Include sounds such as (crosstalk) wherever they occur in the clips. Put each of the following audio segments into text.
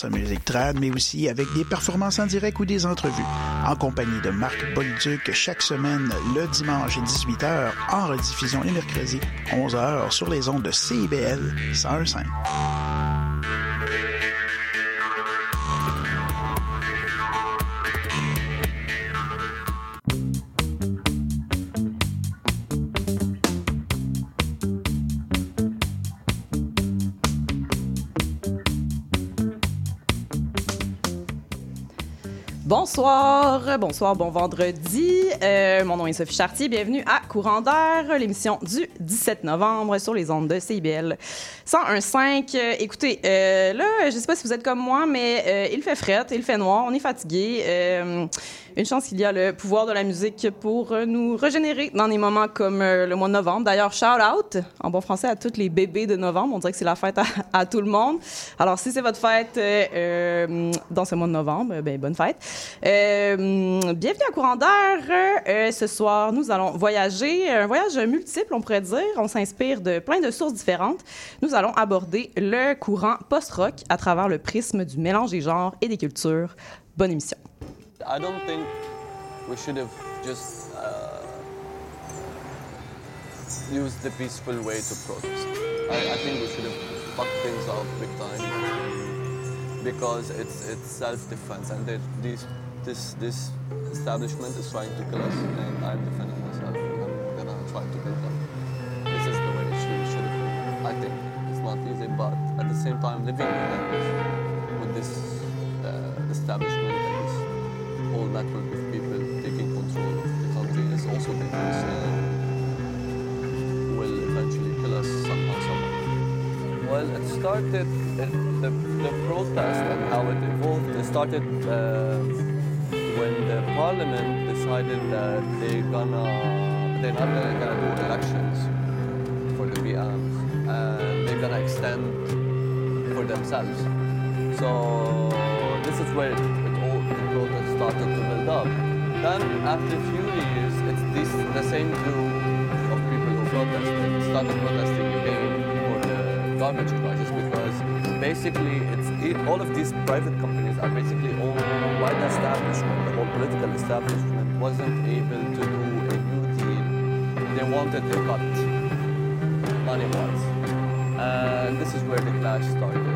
sa musique trad, mais aussi avec des performances en direct ou des entrevues. En compagnie de Marc Bolduc chaque semaine le dimanche 18h, en rediffusion les mercredis 11h sur les ondes de CIBL 101.5. Bonsoir, bonsoir, bon vendredi. Euh, mon nom est Sophie Chartier. Bienvenue à Courant d'air, l'émission du 17 novembre sur les ondes de CIBL 101.5. Euh, écoutez, euh, là, je sais pas si vous êtes comme moi, mais il fait fret, il fait noir, on est fatigué. Une chance qu'il y a le pouvoir de la musique pour euh, nous régénérer dans des moments comme euh, le mois de novembre. D'ailleurs, shout out en bon français à tous les bébés de novembre. On dirait que c'est la fête à, tout le monde. Alors, si c'est votre fête euh, dans ce mois de novembre, ben bonne fête. bienvenue à Courant d'air. ce soir, nous allons voyager, un voyage multiple, on pourrait dire. On s'inspire de plein de sources différentes. Nous allons aborder le courant post-rock à travers le prisme du mélange des genres et des cultures. Bonne émission. I don't think we should have just uh, used the peaceful way to protest. I, I, think we should have fucked things up big time because it's it's self-defense and these, this this establishment is trying to kill us and I'm defending myself. I'm gonna try to kill them. This is the way it should, should have been. I think it's not easy, but at the same time living with this uh, establishment whole network of people taking control of the country is also dangerous and will eventually kill us somehow, somehow. Well, it started, it, the, the protest and how it evolved, it started uh, when the parliament decided that they're gonna, they're not gonna do elections for the PMs and they're gonna extend for themselves. So this is where started to build up. Then after a few years, it's this, the same group of people who protested started protesting again for the garbage crisis because basically it's it, all of these private companies are basically owned by the establishment. The whole political establishment wasn't able to do a new deal. They wanted a cut money-wise. And this is where the clash started.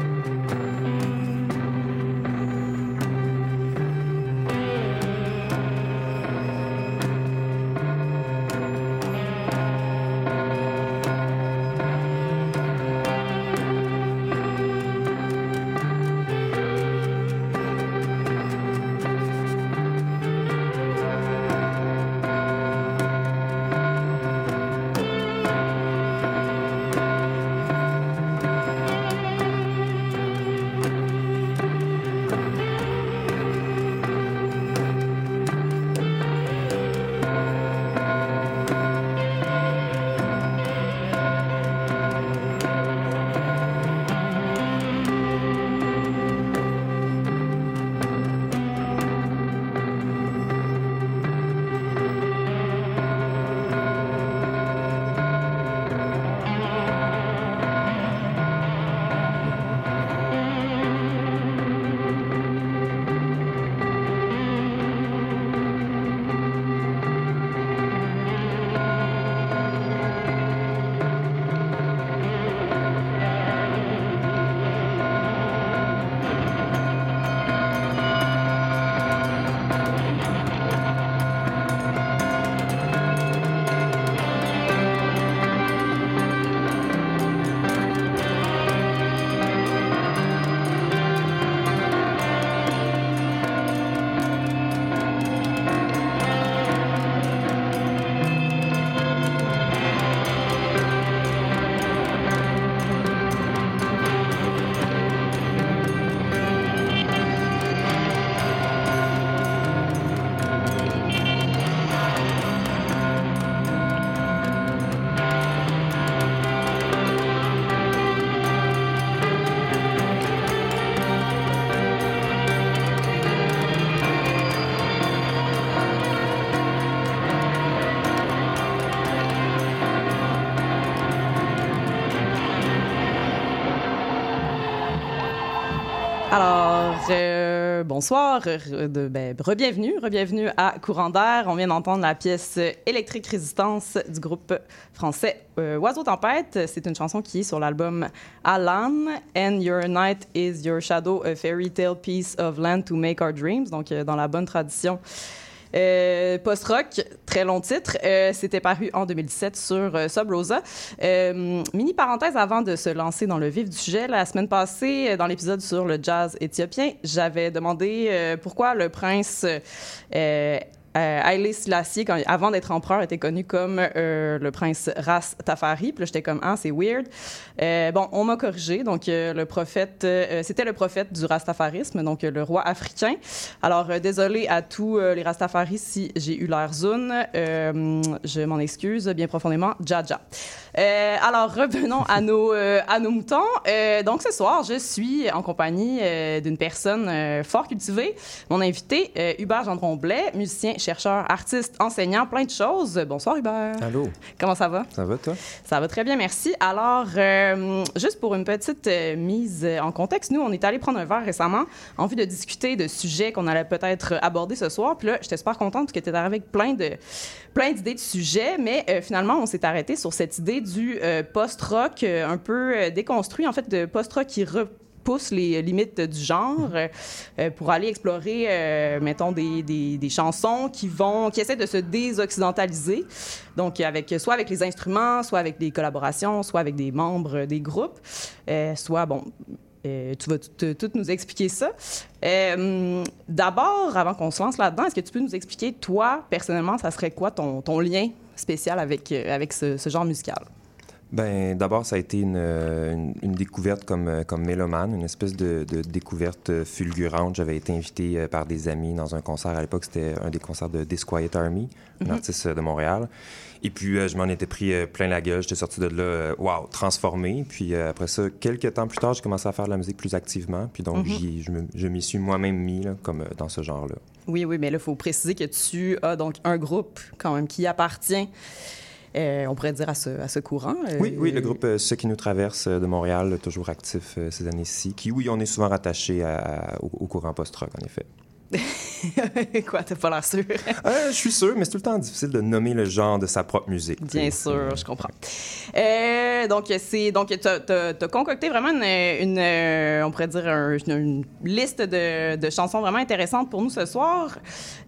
Bonsoir, ben, re-bienvenue, re-bienvenue à Courant d'air. On vient d'entendre la pièce Électrique Résistance du groupe français euh, Oiseau Tempête. C'est une chanson qui est sur l'album Alan, And Your Night is Your Shadow, a fairy tale piece of land to make our dreams. Donc, euh, dans la bonne tradition euh, Post-rock, très long titre. Euh, C'était paru en 2017 sur euh, Sub Rosa. Mini parenthèse avant de se lancer dans le vif du sujet. La semaine passée, dans l'épisode sur le jazz éthiopien, j'avais demandé pourquoi le prince euh, euh, Haile Selassie, quand, avant d'être empereur, était connu comme euh, le prince Ras Tafari. Puis là, j'étais comme, ah, c'est weird. Euh, bon, on m'a corrigé. Donc, euh, le prophète, euh, c'était le prophète du Rastafarisme, donc euh, le roi africain. Alors, euh, désolé à tous euh, les Rastafaris si j'ai eu l'air zone. Euh, je m'en excuse bien profondément. Jaja. Euh, alors, revenons à (laughs) nos, euh, à nos moutons. Euh, donc, ce soir, je suis en compagnie euh, d'une personne euh, fort cultivée. Mon invité, euh, Hubert Gendron-Blais, musicien, chercheur, artiste, enseignant, plein de choses. Bonsoir, Hubert. Allô, Comment ça va? ça va toi? Ça va très bien, merci. Alors, euh, juste pour une petite euh, mise en contexte, nous, on est allé prendre un verre récemment en vue de discuter de sujets qu'on allait peut-être aborder ce soir. Puis là, j'étais super contente parce que tu étais avec plein de plein d'idées de sujets, mais euh, finalement, on s'est arrêté sur cette idée du post-rock un peu déconstruit, en fait, de post-rock qui repousse les limites du genre euh, pour aller explorer, euh, mettons, des, des, chansons qui vont, qui essaient de se désoccidentaliser. Donc, avec, soit avec les instruments, soit avec des collaborations, soit avec des membres des groupes, euh, soit, bon, tu vas tout, nous expliquer ça. D'abord, avant qu'on se lance là-dedans, est-ce que tu peux nous expliquer, toi, personnellement, ça serait quoi ton, ton lien spécial avec, avec ce genre musical? Ben, d'abord, ça a été une, une, une découverte comme, euh, comme mélomane, une espèce de, de découverte euh, fulgurante. J'avais été invité euh, par des amis dans un concert. À l'époque, c'était un des concerts de Disquiet Army, un artiste euh, de Montréal. Et puis, euh, je m'en étais pris euh, plein la gueule. J'étais sorti de là, euh, wow, transformé. Puis euh, après ça, quelques temps plus tard, j'ai commencé à faire de la musique plus activement. Puis donc, j'y- je m'y suis moi-même mis, là, comme euh, dans ce genre-là. Oui, oui, mais là, il faut préciser que tu as donc un groupe quand même qui appartient, euh, on pourrait dire, à ce, ce courant. euh, Oui, oui, le groupe euh, Ceux qui nous traversent euh, de Montréal, toujours actif euh, ces années-ci, qui, oui, on est souvent rattaché au, au courant post-rock, en effet. (laughs) Quoi, t'as pas l'air sûr? Euh, je suis sûr, mais c'est tout le temps difficile de nommer le genre de sa propre musique. Bien sûr, je comprends. Euh, donc, c'est donc tu as, concocté vraiment une, une, euh, on pourrait dire un- une, liste de, de chansons vraiment intéressantes pour nous ce soir.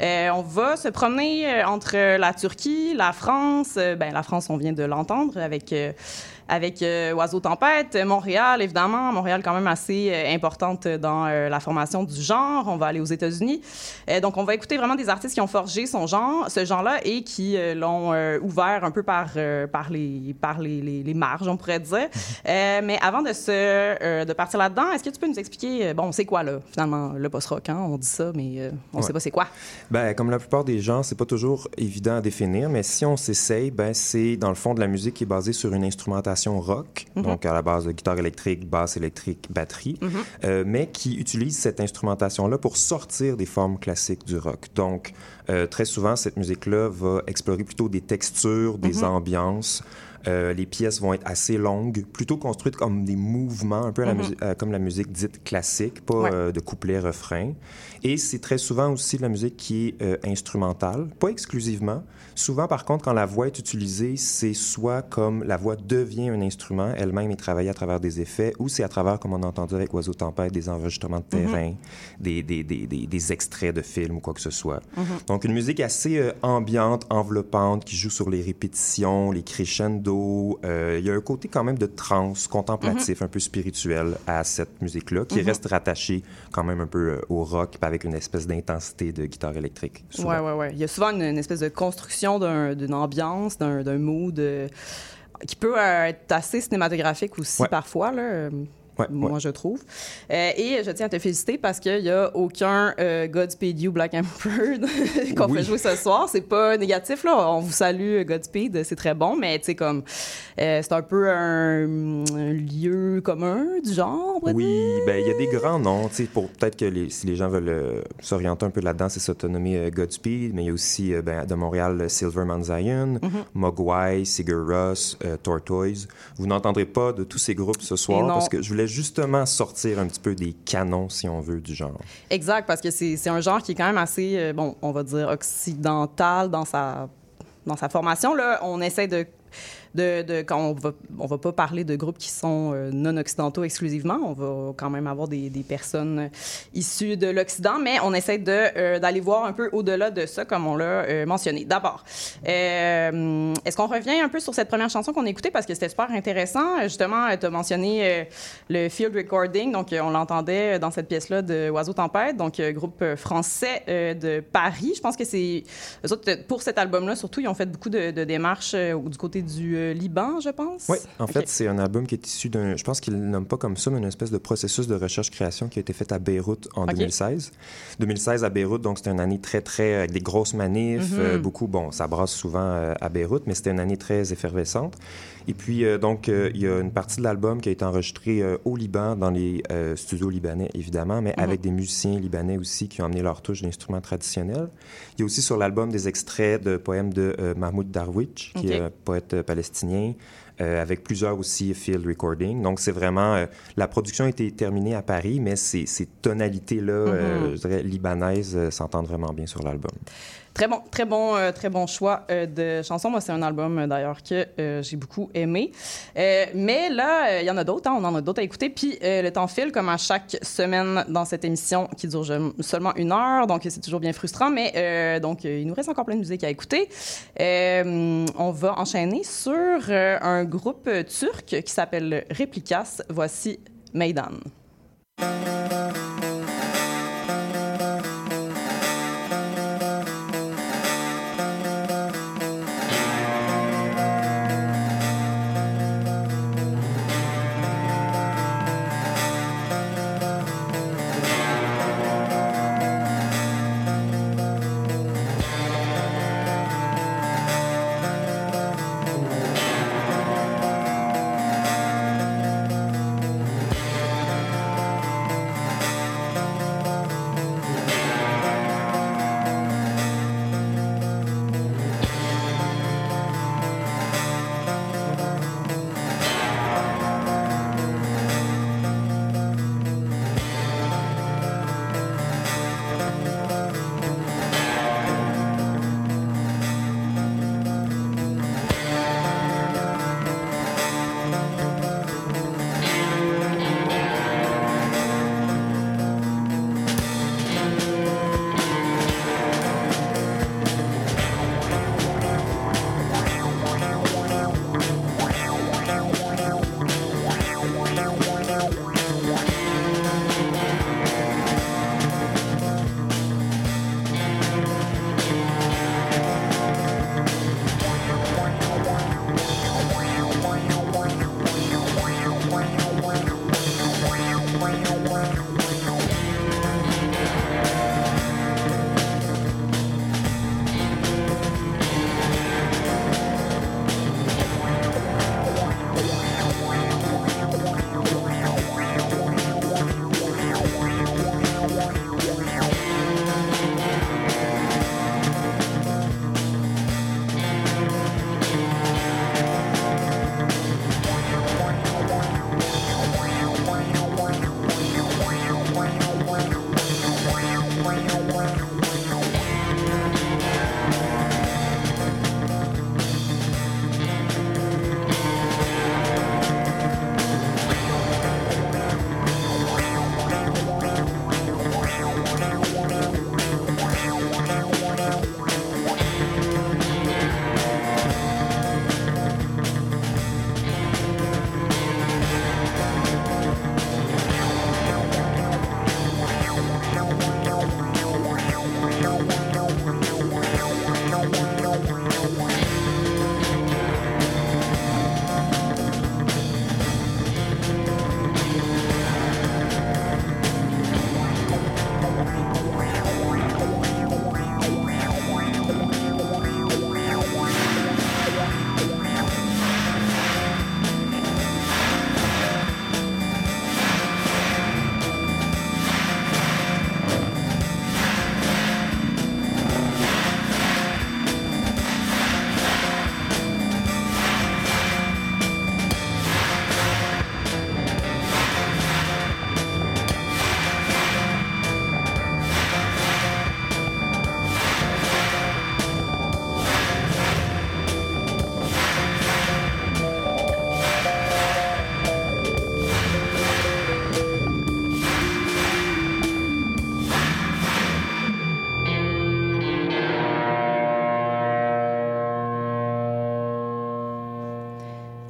On va se promener entre la Turquie, la France. ben la France, on vient de l'entendre avec. Avec euh, Oiseau Tempête, Montréal, évidemment. Montréal, quand même assez euh, importante dans euh, la formation du genre. On va aller aux États-Unis. Donc, on va écouter vraiment des artistes qui ont forgé son genre, ce genre-là et qui l'ont ouvert un peu par, par, les, par les, les, les marges, on pourrait dire. Euh, mais avant de, se, de partir là-dedans, est-ce que tu peux nous expliquer, bon, c'est quoi, là, finalement, le post-rock? Hein? On dit ça, mais on ne Ouais. sait pas c'est quoi. Ben, comme la plupart des gens, c'est pas toujours évident à définir, mais si on s'essaye, ben, c'est dans le fond de la musique qui est basée sur une instrumentation rock, donc à la base de guitare électrique, basse électrique, batterie, euh, mais qui utilise cette instrumentation-là pour sortir des formes classiques du rock. Donc, euh, très souvent, cette musique-là va explorer plutôt des textures, des ambiances. Euh, les pièces vont être assez longues, plutôt construites comme des mouvements, un peu à la musi- comme la musique dite classique, pas Ouais. de couplet-refrain. Et c'est très souvent aussi de la musique qui est euh, instrumentale, pas exclusivement. Souvent, par contre, quand la voix est utilisée, c'est soit comme la voix devient un instrument, elle-même est travaillée à travers des effets, ou c'est à travers, comme on a entendu avec Oiseau Tempête, des enregistrements de terrain, des, des, des, des, des extraits de films ou quoi que ce soit. Donc, une musique assez euh, ambiante, enveloppante, qui joue sur les répétitions, les crescendo. Euh, il y a un côté quand même de trance contemplatif, un peu spirituel à cette musique-là, qui reste rattachée quand même un peu euh, au rock, avec une espèce d'intensité de guitare électrique. Ouais, ouais, ouais. Il y a souvent une, une espèce de construction d'un- d'une ambiance, d'un mood euh, qui peut euh, être assez cinématographique aussi Ouais. parfois, là. Euh, Ouais, moi, ouais. je trouve. Euh, et je tiens à te féliciter parce qu'il n'y a aucun euh, Godspeed You Black Emperor (laughs) qu'on Oui. fait jouer ce soir. C'est pas négatif, là. On vous salue, Godspeed, c'est très bon, mais tu sais, comme, euh, c'est un peu un, un lieu commun du genre, Oui, ben il y a des grands noms, tu sais, pour peut-être que les, si les gens veulent euh, s'orienter un peu là-dedans, c'est s'autonomer euh, Godspeed, mais il y a aussi euh, ben, de Montréal euh, Silverman Zion, Mm-hmm. Mogwai, Sigur euh, Tortoise. Vous n'entendrez pas de tous ces groupes ce soir parce que je voulais justement sortir un petit peu des canons, si on veut, du genre. Exact, parce que c'est un genre qui est quand même assez, euh, bon, on va dire occidental dans sa, dans sa formation. Là, on essaie de de, quand on va, on va pas parler de groupes qui sont euh, non occidentaux exclusivement, on va quand même avoir des, des personnes issues de l'Occident, mais on essaie de euh, d'aller voir un peu au-delà de ça, comme on l'a euh, mentionné. D'abord, est-ce qu'on revient un peu sur cette première chanson qu'on a écoutée? Parce que c'était super intéressant. Justement, tu as mentionné le field recording, donc on l'entendait dans cette pièce-là de Oiseau Tempête, donc groupe français de Paris. Je pense que c'est pour cet album-là, surtout, ils ont fait beaucoup de démarches du côté du Liban, je pense? Oui, en fait, c'est un album qui est issu d'un, je pense qu'ils ne nomment pas comme ça, mais une espèce de processus de recherche-création qui a été fait à Beyrouth en 2016. 2016 à Beyrouth, donc c'était une année très, très, avec des grosses manifs, mhm. euh, beaucoup, bon, ça brasse souvent euh, à Beyrouth, mais c'était une année très effervescente. Et puis, euh, donc, il y a une partie de l'album qui a été enregistrée au Liban, dans les studios libanais, évidemment, mais mhm. avec des musiciens libanais aussi qui ont amené leur touche d'instruments traditionnels. Il y a aussi sur l'album des extraits de poèmes de Mahmoud Darwish, qui est un poète palestinien euh, avec plusieurs aussi field recording. Donc, c'est vraiment... Euh, la production a été terminée à Paris, mais ces, ces tonalités-là, euh, mm-hmm. je dirais, libanaises, s'entendent vraiment bien sur l'album. Très bon, très bon, euh, très bon choix euh, de chansons. Moi, c'est un album euh, d'ailleurs que j'ai beaucoup aimé. mais là, il y en a d'autres. Hein, on en a d'autres à écouter. Puis le temps file, comme à chaque semaine dans cette émission qui dure seulement une heure. Donc, c'est toujours bien frustrant. Mais donc, il nous reste encore plein de musique à écouter. on va enchaîner sur un groupe turc qui s'appelle Replicas. Voici Meydan.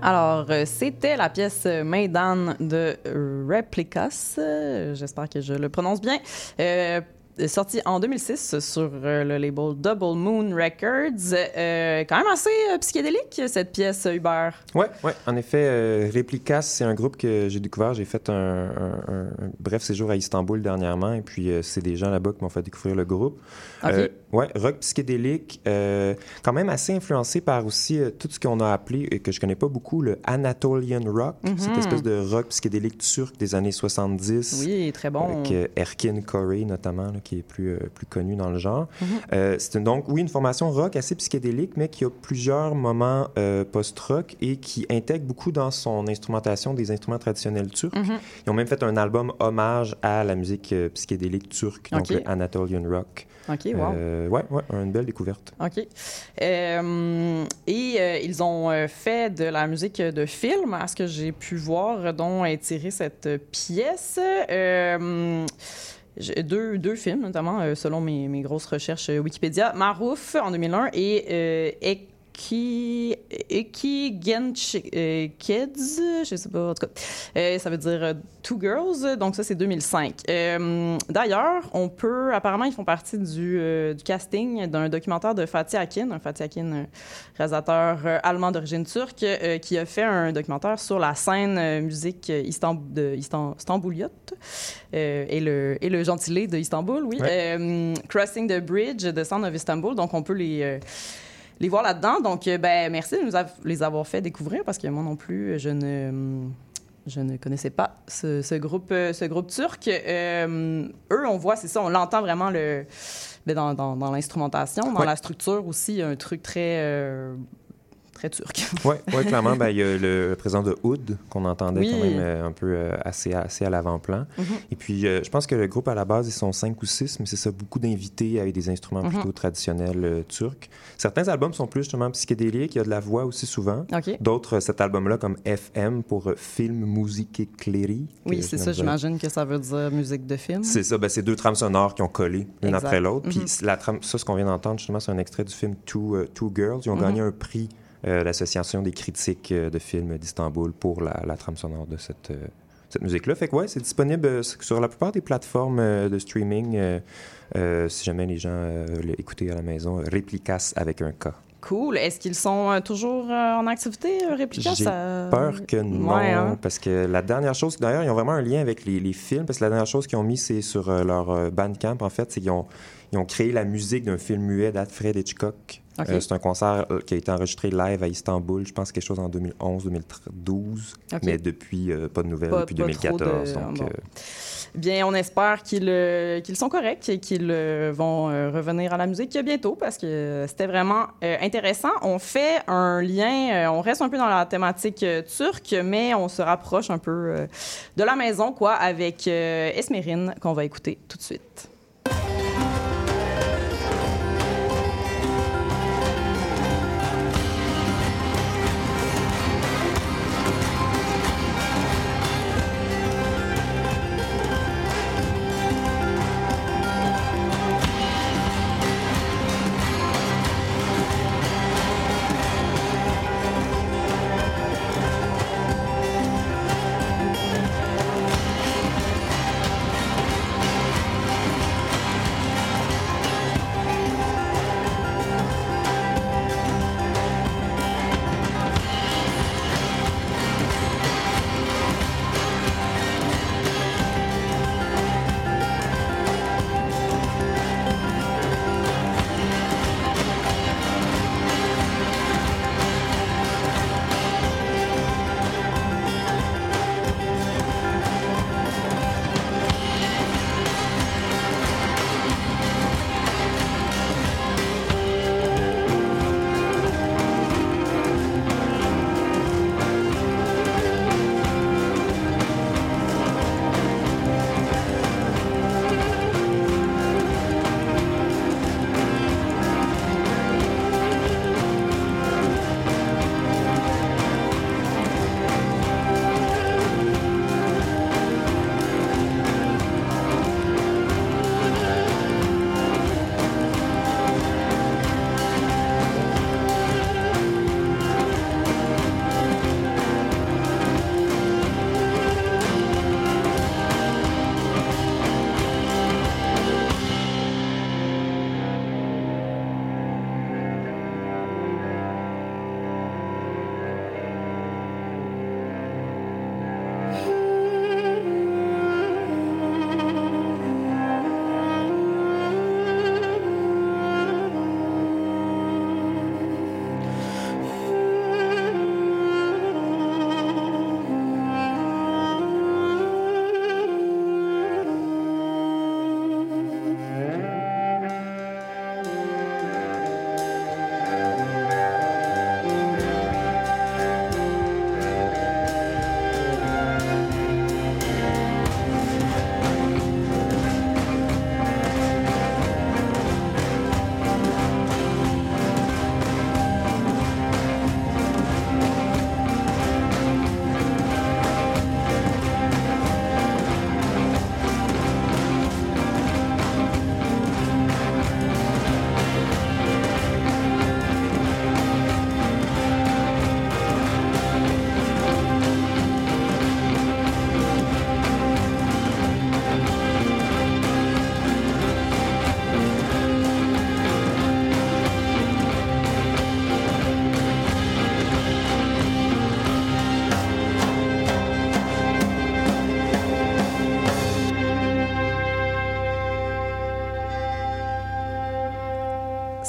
Alors, euh, c'était la pièce Maidan de Replicas. Euh, J'espère que je le prononce bien. Sorti en 2006 sur euh, le label Double Moon Records. Euh, quand même assez euh, psychédélique, cette pièce, Hubert. Ouais, ouais. En effet, euh, Replicas, c'est un groupe que j'ai découvert. J'ai fait un, un- un- un bref séjour à Istanbul dernièrement, et puis euh, c'est des gens là-bas qui m'ont fait découvrir le groupe. OK. Euh, ouais, rock psychédélique, quand même assez influencé par aussi tout ce qu'on a appelé, et que je connais pas beaucoup, le Anatolian Rock, cette espèce de rock psychédélique turc des années 70. Oui, très bon. Avec Erkin Koray, notamment, là, qui est plus, euh, plus connu dans le genre. Euh, c'est donc, oui, une formation rock assez psychédélique, mais qui a plusieurs moments euh, post-rock et qui intègre beaucoup dans son instrumentation des instruments traditionnels turcs. Mhm. Ils ont même fait un album hommage à la musique psychédélique turque, donc le Anatolian Rock. OK, wow. Euh, ouais, ouais, une belle découverte. OK. Euh, et euh, ils ont fait de la musique de film, à ce que j'ai pu voir, dont est tirée cette pièce. Deux, deux films, notamment, euh, selon mes, mes grosses recherches euh, Wikipédia. Marouf, en 2001, et euh, Eki... Eki Gench euh, Kids, je sais pas, en tout cas. Euh, ça veut dire euh, Two Girls, donc ça, c'est 2005. Euh, D'ailleurs, on peut... Apparemment, ils font partie du, du casting d'un documentaire de Fatih Akin, un Fatih Akin, réalisateur allemand d'origine turque, qui a fait un documentaire sur la scène musique de euh, et, le, et le gentilé de Istanbul, oui. Ouais. Crossing the Bridge, The Sound of Istanbul, donc on peut les... les voir là-dedans. Donc, euh, ben, merci de nous av- les avoir fait découvrir parce que moi non plus, je ne, je ne connaissais pas ce, ce groupe, euh, ce groupe turc. Euh, eux, on voit, c'est ça, on l'entend vraiment le, ben, dans, dans, dans l'instrumentation, dans Ouais. la structure aussi, il y a un truc très, euh, très turc. (laughs) Oui, ouais, clairement, ben, il y a le, présent de Oud qu'on entendait Oui. quand même euh, un peu euh, assez, assez à l'avant-plan. Mhm. Et puis, euh, je pense que le groupe, à la base, ils sont cinq ou six, mais c'est ça, beaucoup d'invités avec des instruments Mhm. plutôt traditionnels turcs. Certains albums sont plus justement psychédéliques, il y a de la voix aussi souvent. D'autres, cet album-là, comme FM pour Film, Musique et Cléry. Oui, c'est ça, j'imagine que ça veut dire musique de film. C'est ça, ben, c'est deux trames sonores qui ont collé l'une après l'autre. Puis Mhm. la trame, ça, ce qu'on vient d'entendre, justement, c'est un extrait du film Two, Two Girls. Ils ont gagné un prix, l'Association des critiques euh, de films d'Istanbul, pour la, la trame sonore de cette, euh, cette musique-là. Fait que ouais, c'est disponible euh, sur la plupart des plateformes euh, de streaming. euh, euh, si jamais les gens euh, veulent écouter à la maison, Réplicas avec un K. Cool. Est-ce qu'ils sont euh, toujours euh, en activité, euh, Réplica? J'ai Ça- Peur que non, Ouais, hein? parce que la dernière chose, d'ailleurs, ils ont vraiment un lien avec les, les films, parce que la dernière chose qu'ils ont mis, c'est sur euh, leur euh, Bandcamp, en fait, c'est qu'ils ont, ils ont créé la musique d'un film muet d'Alfred Hitchcock. Euh, c'est un concert euh, qui a été enregistré live à Istanbul, je pense quelque chose en 2011-2012, OK. mais depuis, euh, pas de nouvelles Pas- depuis pas trop 2014. de- donc, bon. euh, Bien, on espère qu'ils sont corrects et qu'ils vont revenir à la musique bientôt parce que c'était vraiment intéressant. On fait un lien, on reste un peu dans la thématique turque, mais on se rapproche un peu de la maison, quoi, avec Esmerine qu'on va écouter tout de suite.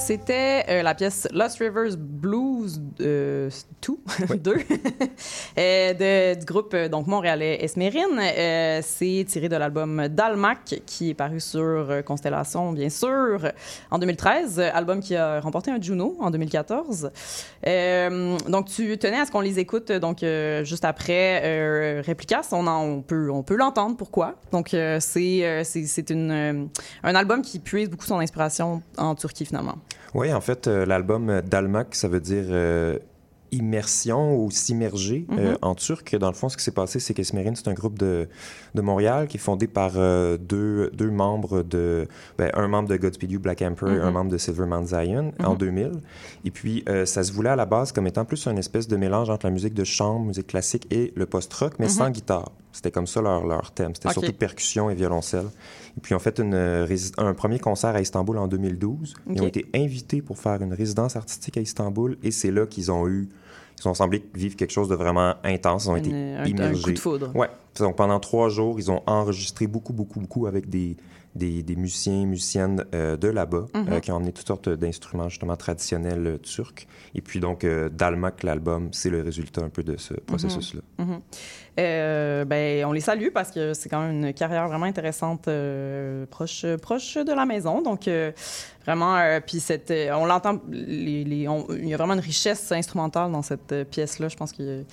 C'était euh, la pièce Lost Rivers Blues 2, 2 (laughs) (laughs) de, du groupe euh, donc montréalais Esmerine. Euh, c'est tiré de l'album Dalmac qui est paru sur Constellation, bien sûr, en 2013, album qui a remporté un Juno en 2014. donc, tu tenais à ce qu'on les écoute donc juste après Réplicas. On, peut, l'entendre. Pourquoi? Donc, c'est un album qui puise beaucoup son inspiration en Turquie, finalement. Oui, en fait, euh, l'album Dalmak, ça veut dire euh, immersion ou s'immerger euh, mhm. en turc. Dans le fond, ce qui s'est passé, c'est qu'Esmerine, c'est un groupe de, de Montréal qui est fondé par deux, deux membres de... Ben, un membre de Godspeed You, Black Emperor, et un mhm. membre de Silver Mount Zion en 2000. Mhm. Et puis, ça se voulait à la base comme étant plus une espèce de mélange entre la musique de chambre, musique classique et le post-rock, mais sans guitare. C'était comme ça leur, leur thème. C'était surtout percussion et violoncelle. Et puis, ils ont fait une, un premier concert à Istanbul en 2012. Ils ont été invités pour faire une résidence artistique à Istanbul et c'est là qu'ils ont eu ils ont semblé vivre quelque chose de vraiment intense. Ils ont été immergés. Un coup de foudre. Ouais. Donc pendant trois jours, ils ont enregistré beaucoup, beaucoup, beaucoup avec des, des, des musiciens, musiciennes euh, de là-bas euh, mhm. qui ont emmené toutes sortes d'instruments justement traditionnels euh, turcs. Et puis donc Dalmak, l'album, c'est le résultat un peu de ce processus-là. Mhm. Mhm. ben, on les salue parce que c'est quand même une carrière vraiment intéressante proche, proche de la maison. Donc vraiment, puis on l'entend, il y a vraiment une richesse instrumentale dans cette pièce-là. Je pense que,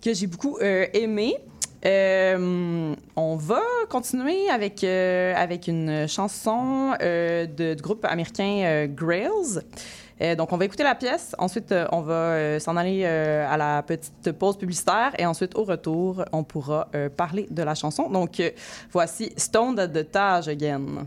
que j'ai beaucoup aimé. Euh, on va continuer avec, euh, avec une chanson euh, de, du groupe américain Grails. donc, on va écouter la pièce. Ensuite, on va s'en aller à la petite pause publicitaire. Et ensuite, au retour, on pourra parler de la chanson. Donc, voici Stoned at the Taj Again.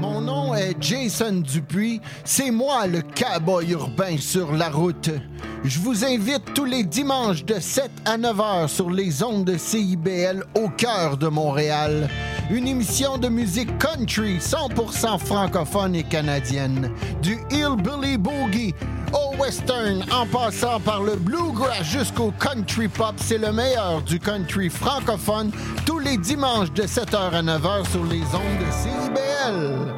Mon nom est Jason Dupuis. C'est moi le cowboy urbain sur la route. Je vous invite tous les dimanches de 7 à 9 heures sur les ondes de CIBL au cœur de Montréal. Une émission de musique country 100% francophone et canadienne. Du hillbilly boogie au western en passant par le bluegrass jusqu'au country pop, c'est le meilleur du country francophone tous les dimanches de 7h à 9h sur les ondes de CIBL.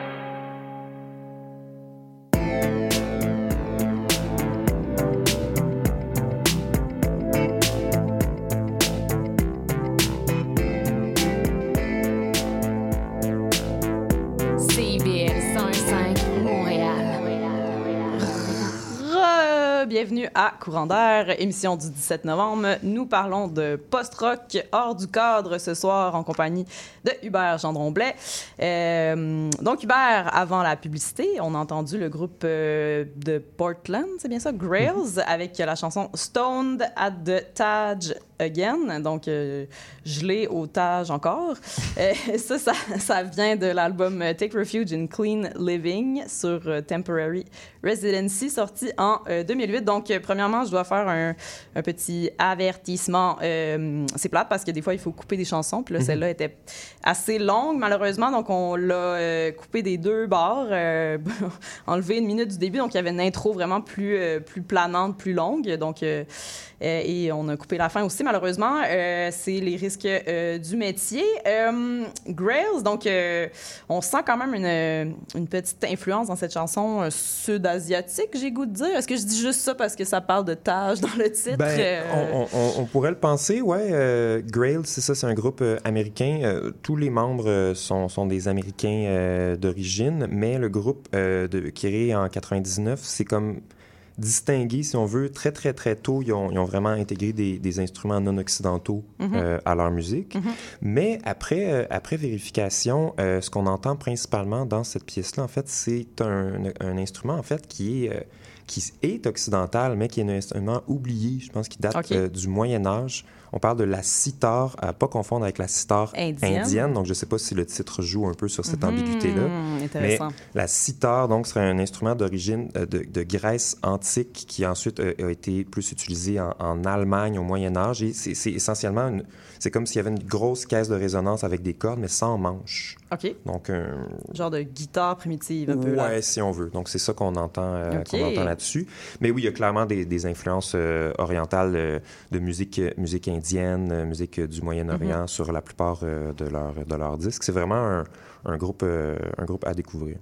Bienvenue à Courant d'air, émission du 17 novembre. Nous parlons de post-rock hors du cadre ce soir en compagnie de Hubert Gendron-Blais. Euh, donc, Hubert, avant la publicité, on a entendu le groupe euh, de Portland, c'est bien ça, Grails, avec la chanson Stoned at the Taj Again, donc euh, gelé Taj encore. Euh, (laughs) ça, ça, ça vient de l'album euh, Take Refuge in Clean Living sur euh, Temporary Residency, sorti en euh, 2008. Donc, premièrement, je dois faire un, un petit avertissement. C'est plate parce que des fois, il faut couper des chansons. Puis là, celle-là était assez longue, malheureusement. Donc, on l'a coupé des deux barres, (laughs) enlevé une minute du début. Donc, il y avait une intro vraiment plus, plus planante, plus longue. Donc, et on a coupé la fin aussi, malheureusement. Euh, c'est les risques euh, du métier. Euh, Grails, donc, euh, on sent quand même une, une petite influence dans cette chanson euh, sud-asiatique, j'ai goût de dire. Est-ce que je dis juste ça parce que ça parle de Taj dans le titre? Ben, Euh, on, on- on pourrait le penser, ouais. euh, Grail, c'est ça, c'est un groupe euh, américain. Euh, tous les membres euh, sont, sont des Américains euh, d'origine, mais le groupe euh, de, créé en 99, c'est comme distingué, si on veut, très, très, très tôt. Ils ont, ils ont vraiment intégré des, des instruments non occidentaux euh, à leur musique. Mais après, euh, après vérification, euh, ce qu'on entend principalement dans cette pièce-là, en fait, c'est un, un instrument, en fait, qui est... qui est occidental, mais qui est un instrument oublié, je pense, qui date euh, du Moyen Âge. On parle de la sitar, à pas confondre avec la sitar Indienne. donc je ne sais pas si le titre joue un peu sur cette ambiguïté-là. Hmm, Mais intéressant. la sitar, donc, serait un instrument d'origine euh, de, de Grèce antique qui ensuite euh, a été plus utilisé en, en Allemagne au Moyen Âge. Et c'est essentiellement, c'est comme s'il y avait une grosse caisse de résonance avec des cordes, mais sans manche. OK. Donc, un, Genre de guitare primitive, un peu. Ouais, Là. si on veut. Donc, c'est ça qu'on entend, euh, qu'on entend là-dessus. Mais oui, il y a clairement des, des influences euh, orientales euh, de musique, euh, musique indienne, euh, musique euh, du Moyen-Orient Mm-hmm. sur la plupart euh, de leurs de leurs disques. C'est vraiment un, un groupe, euh, un groupe à découvrir.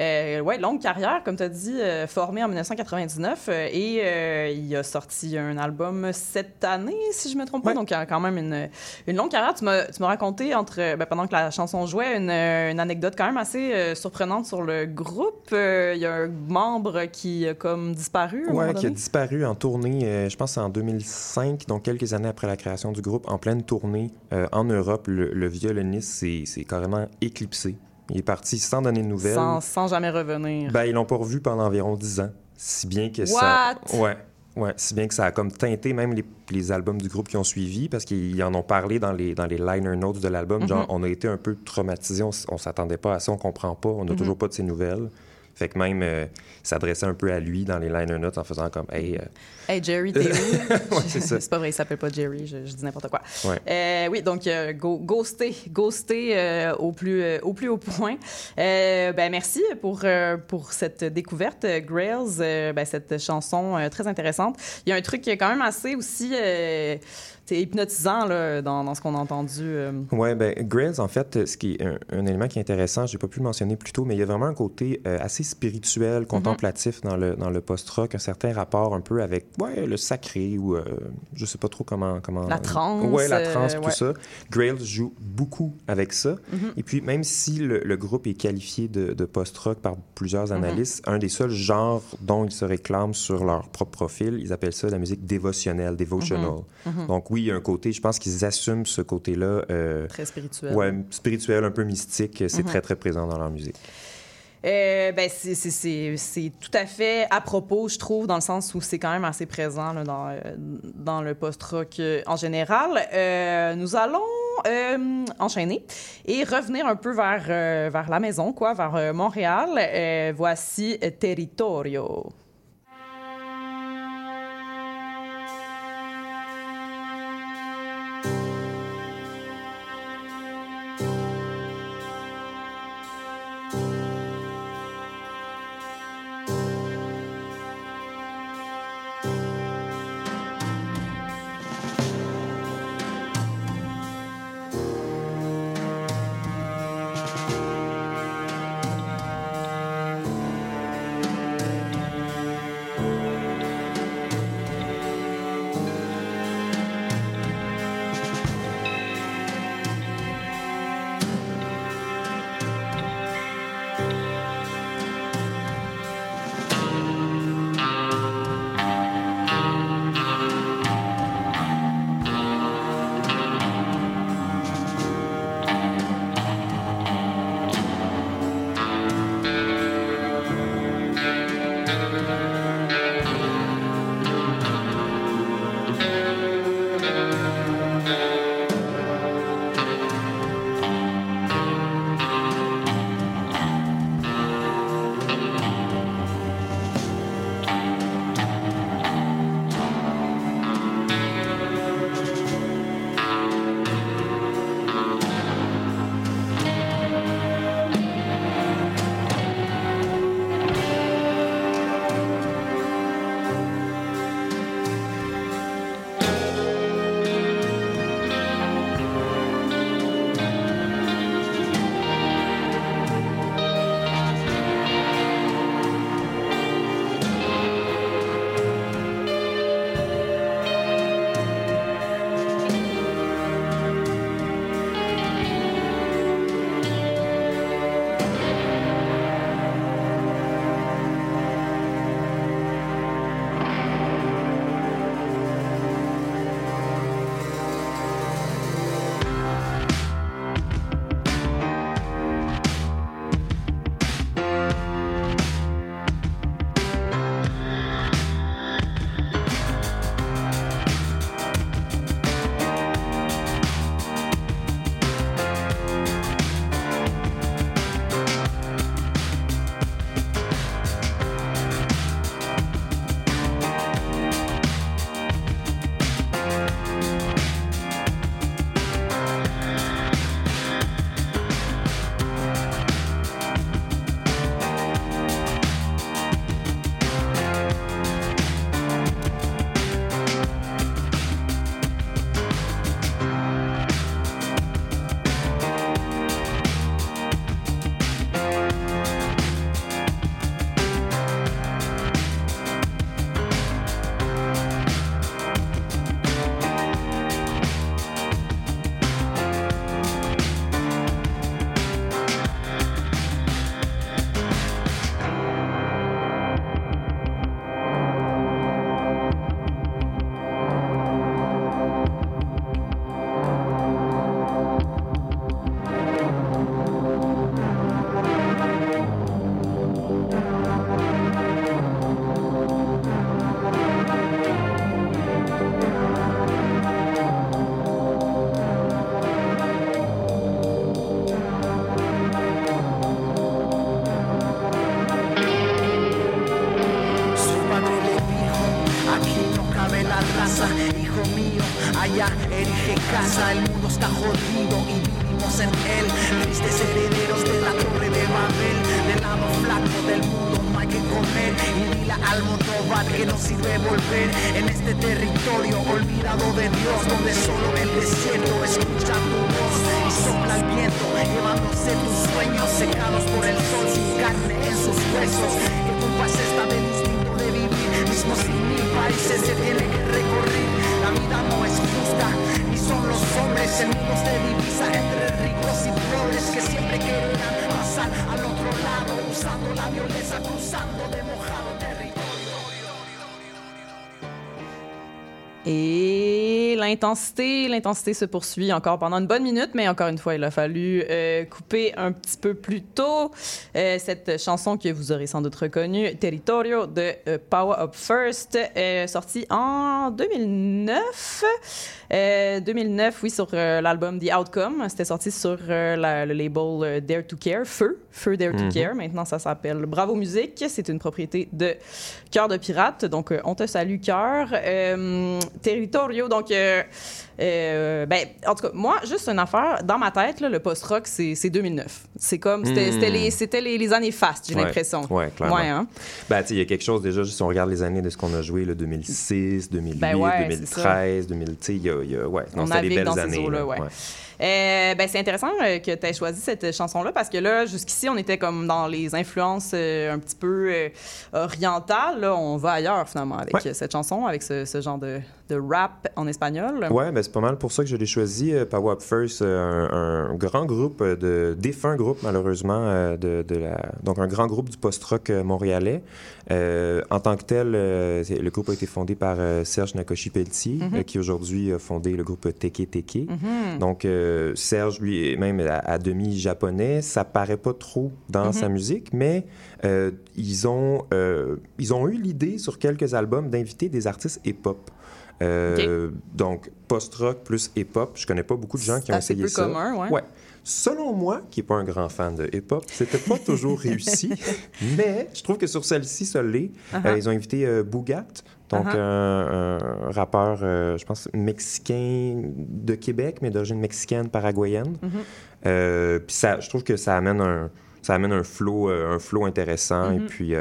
Euh, ouais, longue carrière, comme tu as dit, euh, formé en 1999 euh, et euh, il a sorti un album cette année, si je me trompe pas. Donc, il a quand même une, une longue carrière. Tu m'as tu m'as raconté, entre, ben, pendant que la chanson jouait, une, euh, une anecdote quand même assez euh, surprenante sur le groupe. Euh, Il y a un membre qui a comme disparu. Ouais, qui a disparu en tournée, je pense en 2005, donc quelques années après la création du groupe, en pleine tournée en Europe. Le, le violoniste s'est s'est carrément éclipsé. Il est parti sans donner de nouvelles. sans, sans jamais revenir. Ben, ils l'ont pas revu pendant environ 10 ans. Si bien que What? ça. Ouais. Ouais, si bien que ça a comme teinté même les, les albums du groupe qui ont suivi, parce qu'ils en ont parlé dans les, dans les liner notes de l'album. Genre, on a été un peu traumatisés, on, s'attendait pas à ça, on comprend pas, on n'a toujours pas de ses nouvelles. Fait que même, euh, il s'adressait un peu à lui dans les liner notes en faisant comme, hey, euh, Hey Jerry, t'es où? (laughs) Ouais, c'est pas vrai, il s'appelle pas Jerry, je, je dis n'importe quoi. Ouais. Euh, oui, donc euh, go- ghosté euh, au, plus, au plus haut point. Ben, merci pour, pour cette découverte, Grails, ben, cette chanson très intéressante. Il y a un truc qui est quand même assez aussi t'sais, hypnotisant là, dans, dans ce qu'on a entendu. euh. Ouais, ben Grails, en fait, ce qui est un, un élément qui est intéressant, j'ai pas pu le mentionner plus tôt, mais il y a vraiment un côté euh, assez spirituel, contemplatif dans le, dans le post-rock, un certain rapport un peu avec ouais, le sacré ou euh, je sais pas trop comment. comment La transe, Ouais, la transe, euh, tout ouais. ça. Grails joue beaucoup avec ça. Et puis, même si le, le groupe est qualifié de, de post-rock par plusieurs analystes, un des seuls genres dont ils se réclament sur leur propre profil, ils appellent ça la musique dévotionnelle, devotional. Donc, oui, il y a un côté, je pense qu'ils assument ce côté-là. euh, Très spirituel. Ouais, spirituel, un peu mystique, c'est très, très présent dans leur musique. Euh, ben, c'est- tout à fait à propos, je trouve, dans le sens où c'est quand même assez présent là, dans, euh, dans le post-rock euh, en général. Euh, nous allons euh, enchaîner et revenir un peu vers, vers la maison, quoi, vers Montréal. Voici Territorio. L'intensité, se poursuit encore pendant une bonne minute, mais encore une fois, il a fallu euh, couper un petit peu plus tôt euh, cette chanson que vous aurez sans doute reconnue, Territorio de euh, Power Up First, euh, sortie en 2009. Euh, 2009, oui, sur euh, l'album The Outcome. C'était sorti sur euh, la- le label euh, Dare to Care, Feu, Feu Dare to Mhm. Care. Maintenant, ça s'appelle Bravo Musique. C'est une propriété de Cœur de Pirate. Donc, euh, on te salue, Cœur. Euh, Territorio, donc, euh, ben, en tout cas, moi, juste une affaire, dans ma tête, là, le post-rock, c'est c'est 2009. C'est comme, c'était Mm. c'était les, les, les années fast, j'ai Ouais. l'impression. Ouais, clairement. Ouais, hein? Ben, tu sais, il y a quelque chose déjà, si on regarde les années de ce qu'on a joué, le 2006, 2008, Ben ouais, c'est 2013, 2000, tu sais, il y a, il y a- ouais, non, On navigue belles dans années. là, ouais. Euh, ben, c'est intéressant euh, que tu aies choisi cette chanson-là parce que là, jusqu'ici, on était comme dans les influences euh, un petit peu orientales. Là, on va ailleurs finalement avec cette chanson, avec ce, ce genre de, de rap en espagnol. Ouais, ben c'est pas mal pour ça que je l'ai choisi. euh, Power Up First, euh, un, un grand groupe euh, de défunt groupe malheureusement de, de la donc un grand groupe du post-rock montréalais. Euh, en tant que tel, le groupe a été fondé par Serge Nakoshi Pelletier, Mhm. euh, qui aujourd'hui a fondé le groupe Teke Teke. Mhm. Donc euh, Serge lui est même à, à demi japonais, ça paraît pas trop dans Mhm. sa musique, mais euh, ils ont ils ont eu l'idée sur quelques albums d'inviter des artistes hip-hop. Euh, Donc, post-rock plus hip-hop. Je connais pas beaucoup de gens qui ont essayé peu ça. commun, ouais. Ouais. Selon moi, qui n'est pas un grand fan de hip-hop, c'était pas (laughs) toujours réussi, mais je trouve que sur celle-ci, ça l'est. Uh-huh. Euh, ils ont invité euh, Bougat, donc Uh-huh. un, un rappeur, euh, je pense, mexicain de Québec, mais d'origine mexicaine, paraguayenne. Mhm. Euh, puis ça, je trouve que ça amène un, ça amène un flow, un flow intéressant. Et Mhm. puis,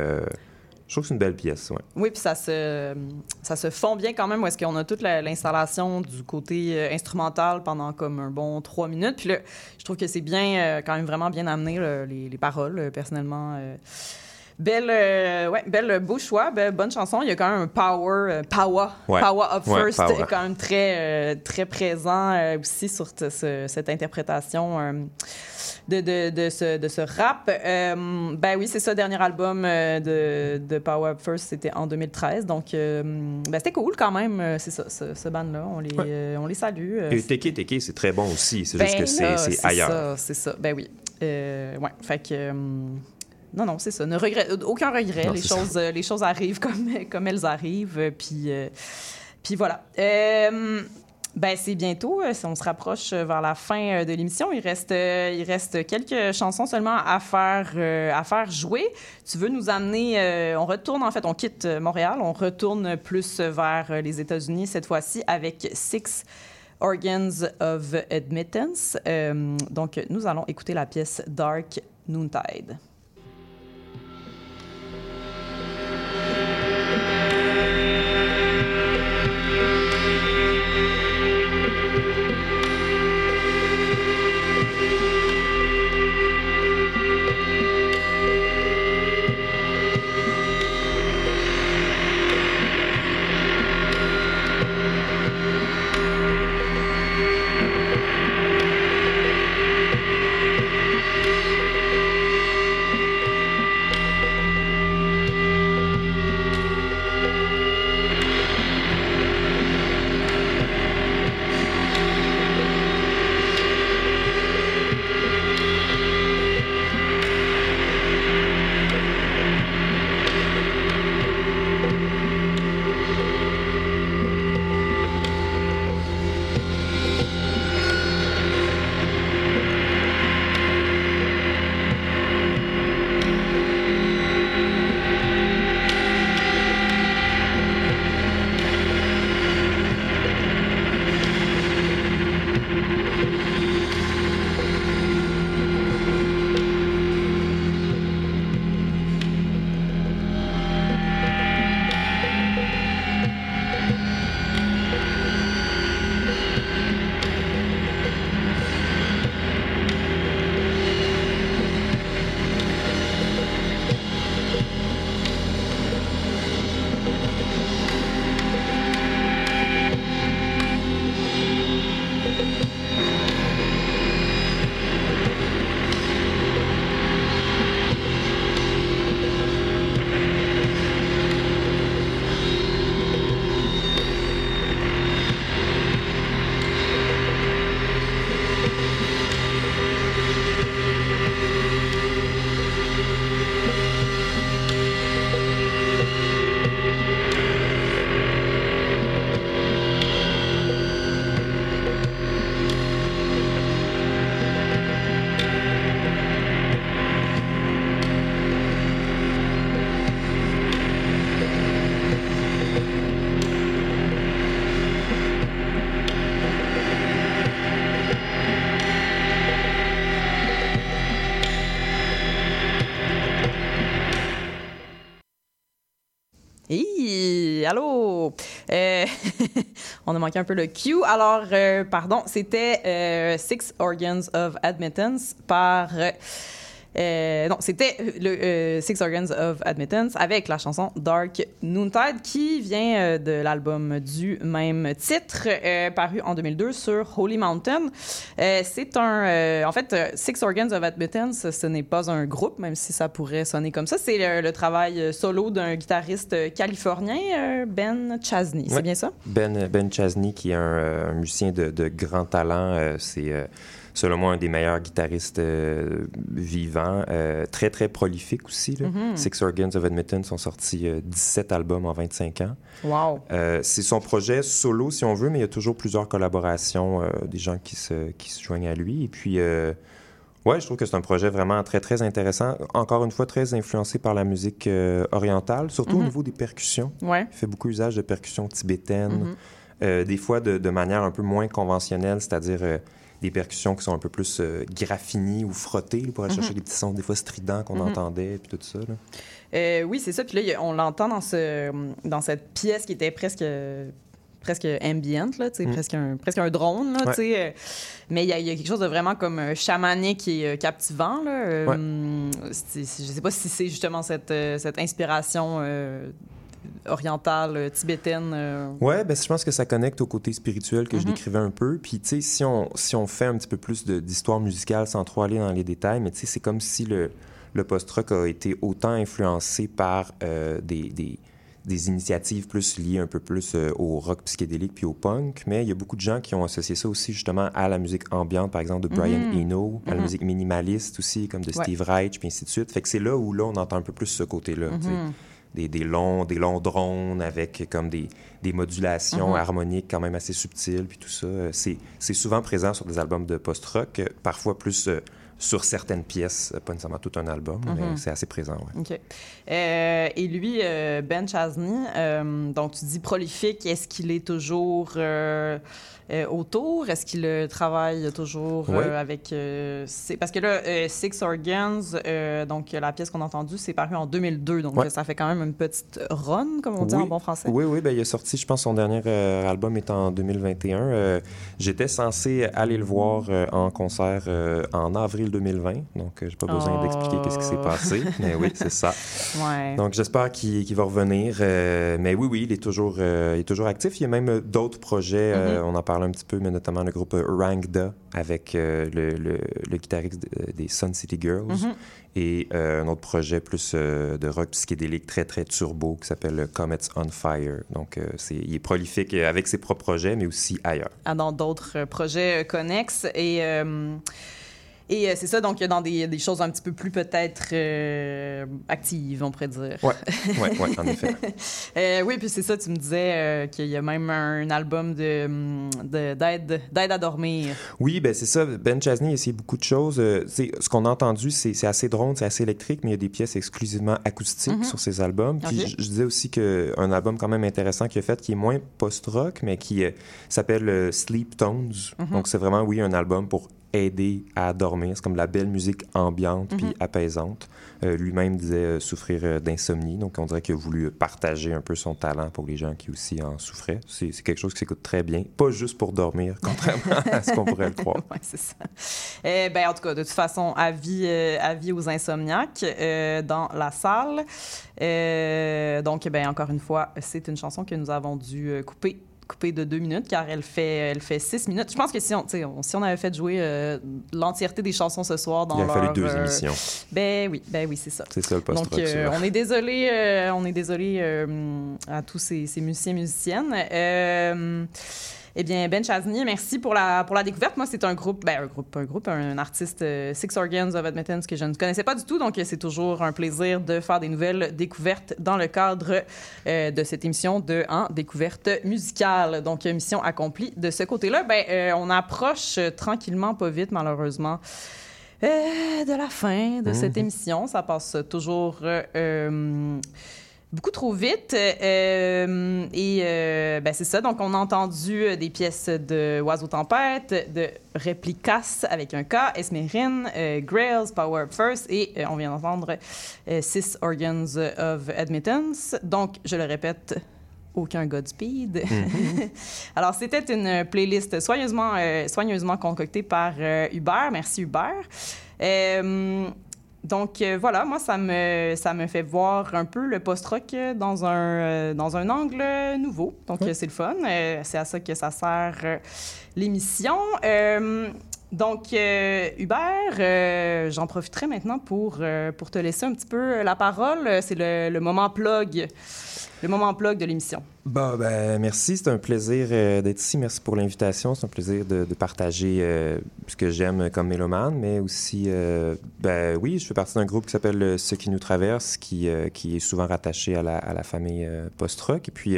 je trouve que c'est une belle pièce. Ouais. Oui, puis ça se, ça se fond bien quand même, où est-ce qu'on a toute la- l'installation du côté euh, instrumental pendant comme un bon trois minutes. Puis là, je trouve que c'est bien, euh, quand même vraiment bien amené, les, les paroles, euh, personnellement. Belle, euh, ouais, belle, euh, beau choix, belle- bonne chanson. Il y a quand même un power, euh, power, Ouais. power up Ouais, first, power. quand même très, euh, très présent aussi sur ce- cette interprétation de, de, de ce, de ce rap. Ben oui, c'est ça, dernier album de, de Power Up First, c'était en 2013. Donc, ben c'était cool quand même, c'est ça, ce, ce band-là. On, les, on les salue. Et Teke Teke, c'est très bon aussi. C'est ben juste que c'est là, c'est ailleurs. ça, C'est ça, ben oui. Ouais, fait que... euh, non, non, c'est ça. Ne regret, aucun regret. Non, les, c'est ça. choses, euh, les choses arrivent (laughs) comme, comme elles arrivent. euh, Puis, euh, puis voilà. Euh, ben, c'est bientôt. euh, on se rapproche euh, vers la fin euh, de l'émission. Il reste, euh, il reste quelques chansons seulement à faire, euh, à faire jouer. Tu veux nous amener. euh, on retourne, en fait, on quitte euh, Montréal. On retourne plus vers euh, les États-Unis cette fois-ci avec Six. Organs of Admittance. Euh, donc, nous allons écouter la pièce Dark Noontide. On a manqué un peu le cue. Alors, euh, pardon, c'était euh, Six Organs of Admittance par. Euh, euh, non, c'était le euh, Six Organs of Admittance avec la chanson Dark Noontide qui vient euh, de l'album du même titre, euh, paru en 2002 sur Holy Mountain. Euh, c'est un. euh, en fait, euh, Six Organs of Admittance, ce n'est pas un groupe, même si ça pourrait sonner comme ça. C'est le, le travail euh, solo d'un guitariste euh, californien, euh, Ben Chasney. C'est Ouais. bien ça? Ben, ben Chasney, qui est un, euh, un musicien de, de grand talent, euh, c'est euh, selon moi un des meilleurs guitaristes euh, vivants, euh, très très prolifique aussi. là. Mhm. Six Organs of Admittance ont sorti euh, 17 albums en 25 ans. Wow. C'est son projet solo, si on veut, mais il y a toujours plusieurs collaborations, des gens qui se, qui se joignent à lui. Et puis, ouais, je trouve que c'est un projet vraiment très, très intéressant. Encore une fois, très influencé par la musique euh, orientale, surtout au Mhm. niveau des percussions. Ouais. Il fait beaucoup usage de percussions tibétaines, Mhm. euh, des fois de, de manière un peu moins conventionnelle, c'est-à-dire euh, des percussions qui sont un peu plus euh, graffinies ou frottées, pour aller Mhm. chercher des petits sons, des fois stridents qu'on Mhm. entendait, puis tout ça. là. Euh, oui, c'est ça. Puis là, on l'entend dans, ce, dans cette pièce qui était presque presque ambient, là, Mm. presque, un, presque un drone. Là, Ouais. euh, mais il y, a- il y a quelque chose de vraiment comme euh, chamanique et euh, captivant. Là. Euh, je ne sais pas si c'est justement cette, cette inspiration euh, orientale, euh, tibétaine. euh. Ouais, ben, je pense que ça connecte au côté spirituel que je Mhm. décrivais un peu. Puis, tu sais, si on, si on fait un petit peu plus d'histoire musicale sans trop aller dans les détails, mais tu sais, c'est comme si le, le post-rock a été autant influencé par euh, des, des, des initiatives plus liées un peu plus euh, au rock psychédélique puis au punk. Mais il y a beaucoup de gens qui ont associé ça aussi justement à la musique ambiante, par exemple, de Brian Mhm. Eno, à la Mhm. musique minimaliste aussi, comme de Ouais. Steve Reich, puis ainsi de suite. Fait que c'est là où là, on entend un peu plus ce côté-là. Mhm. des, des longs, des longs drones avec comme des, des modulations Mhm. harmoniques quand même assez subtiles, puis tout ça. Euh, C'est, c'est souvent présent sur des albums de post-rock, euh, parfois plus euh, sur certaines pièces, pas nécessairement tout un album, Mhm. mais c'est assez présent, ouais. OK. Euh, et lui, Ben Chasney, euh, donc tu dis prolifique, est-ce qu'il est toujours euh, euh, autour? Est-ce qu'il euh, travaille toujours euh, avec... parce que là, Six Organs, donc la pièce qu'on a entendue, c'est paru en 2002, donc ça fait quand même une petite run, comme on dit en bon français. Oui, oui, ben, il a sorti, je pense, son dernier album est en 2021. Euh, J'étais censé aller le voir euh, en concert en avril 2020, donc j'ai pas besoin Oh. d'expliquer qu'est-ce qui s'est passé, mais oui, c'est ça. (laughs) Ouais. Donc j'espère qu'il va revenir. mais oui, oui, il est toujours, il est toujours actif. Il y a même d'autres projets. Mhm. on en parlait un petit peu, mais notamment le groupe euh, Rangda avec euh, le, le- le guitariste de- des Sun City Girls. Mhm. Et euh, un autre projet plus euh, de rock psychédélique très, très turbo qui s'appelle euh, Comets on Fire. Donc euh, c'est, il est prolifique euh, avec ses propres projets, mais aussi ailleurs. Ah, dans d'autres euh, projets euh, connexes. Et, euh, et euh, c'est ça, donc dans des, des choses un petit peu plus peut-être euh, actives, on pourrait dire. Ouais, ouais, ouais, en effet. (laughs) Euh, oui, puis c'est ça, tu me disais euh, qu'il y a même un album hum, de- d'aide, à dormir. Oui, ben c'est ça. Ben Chasney a essayé beaucoup de choses. Ce qu'on a entendu, c'est assez drone, c'est assez électrique, mais il y a des pièces exclusivement acoustiques Mhm. sur ses albums. Puis Ok. je, je disais aussi qu'un album quand même intéressant qu'il a fait, qui est moins post-rock, mais qui s'appelle Sleep Tones. Mhm. Donc c'est vraiment, oui, un album pour aider à dormir. C'est comme de la belle musique ambiante Mhm. puis apaisante. Euh, Lui-même disait euh, souffrir euh, d'insomnie, donc on dirait qu'il a voulu partager un peu son talent pour les gens qui aussi en souffraient. C'est quelque chose qui s'écoute très bien, pas juste pour dormir, (laughs) contrairement à ce qu'on pourrait le croire. Oui, c'est ça. Eh ben, en tout cas, de toute façon, avis, euh, avis aux insomniaques euh, dans la salle. Donc, ben, encore une fois, c'est une chanson que nous avons dû couper couper de deux minutes car elle fait elle fait six minutes. Je pense que si on, si on avait fait jouer euh, l'entièreté des chansons ce soir dans Il a fallu leur, deux euh, émissions. Ben oui, ben oui, c'est ça. C'est ça le post-rock. Donc, euh, on est désolé, on est désolé à tous ces, ces musiciens musiciennes. Eh bien, Ben Chasney, merci pour la, pour la découverte. Moi, c'est un groupe, ben, un groupe, un groupe, un artiste euh, Six Organs of Admittance que je ne connaissais pas du tout. Donc, c'est toujours un plaisir de faire des nouvelles découvertes dans le cadre euh, de cette émission de En Découverte musicale. Donc, mission accomplie de ce côté-là. Ben, euh, on approche tranquillement, pas vite, malheureusement. de la fin de cette Mhm. émission. Ça passe toujours beaucoup trop vite. Euh, et euh, ben, c'est ça. Donc, on a entendu euh, des pièces de Oiseau Tempête, de Replicas avec un K, Esmerine, euh, Grails, Power Up First et euh, on vient d'entendre euh, Six Organs of Admittance. Donc, je le répète, aucun Godspeed. Mhm. (laughs) Alors, c'était une playlist soigneusement, euh, soigneusement concoctée par euh, Hubert. Merci, Hubert. Donc, euh, voilà, moi, ça me, ça me fait voir un peu le post-rock euh, dans un, euh, dans un angle nouveau. Donc, c'est le fun. Euh, c'est à ça que ça sert l'émission. Donc, Hubert, j'en profiterai maintenant pour, pour te laisser un petit peu la parole. C'est le, le moment plug, le moment plug de l'émission. Bon, ben, merci. C'est un plaisir euh, d'être ici. Merci pour l'invitation. C'est un plaisir de, de partager euh, ce que j'aime comme mélomane, mais aussi, euh, ben oui, je fais partie d'un groupe qui s'appelle Ce qui nous traverse, qui, qui est souvent rattaché à la, à la famille post-rock. Et puis,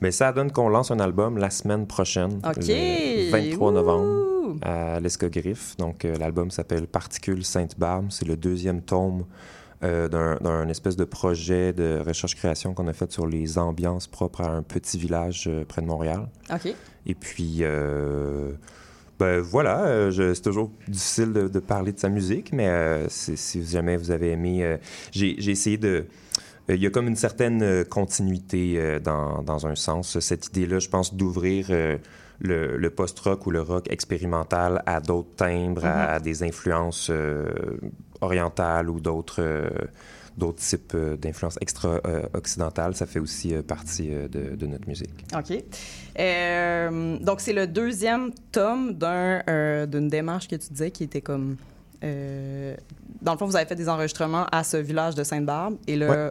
ben, ça donne qu'on lance un album la semaine prochaine, le 23 novembre à l'Escogriffe. Donc, l'album s'appelle Particules Sainte-Barbe. C'est le deuxième tome euh, d'un espèce de projet de recherche-création qu'on a fait sur les ambiances propres à un petit village euh, près de Montréal. OK. Et puis, euh, ben voilà, c'est toujours difficile de, de parler de sa musique, mais si, jamais vous avez aimé, j'ai essayé de... Il y a comme une certaine continuité dans, dans un sens. Cette idée-là, je pense, d'ouvrir le, le post-rock ou le rock expérimental à d'autres timbres, à, à des influences euh, orientales ou d'autres euh, d'autres types euh, d'influences extra-occidentales. ça fait aussi euh, partie euh, de, de notre musique. OK. Donc, c'est le deuxième tome d'un, d'une démarche que tu disais qui était comme. dans le fond, vous avez fait des enregistrements à ce village de Sainte-Barbe. Et là, Ouais.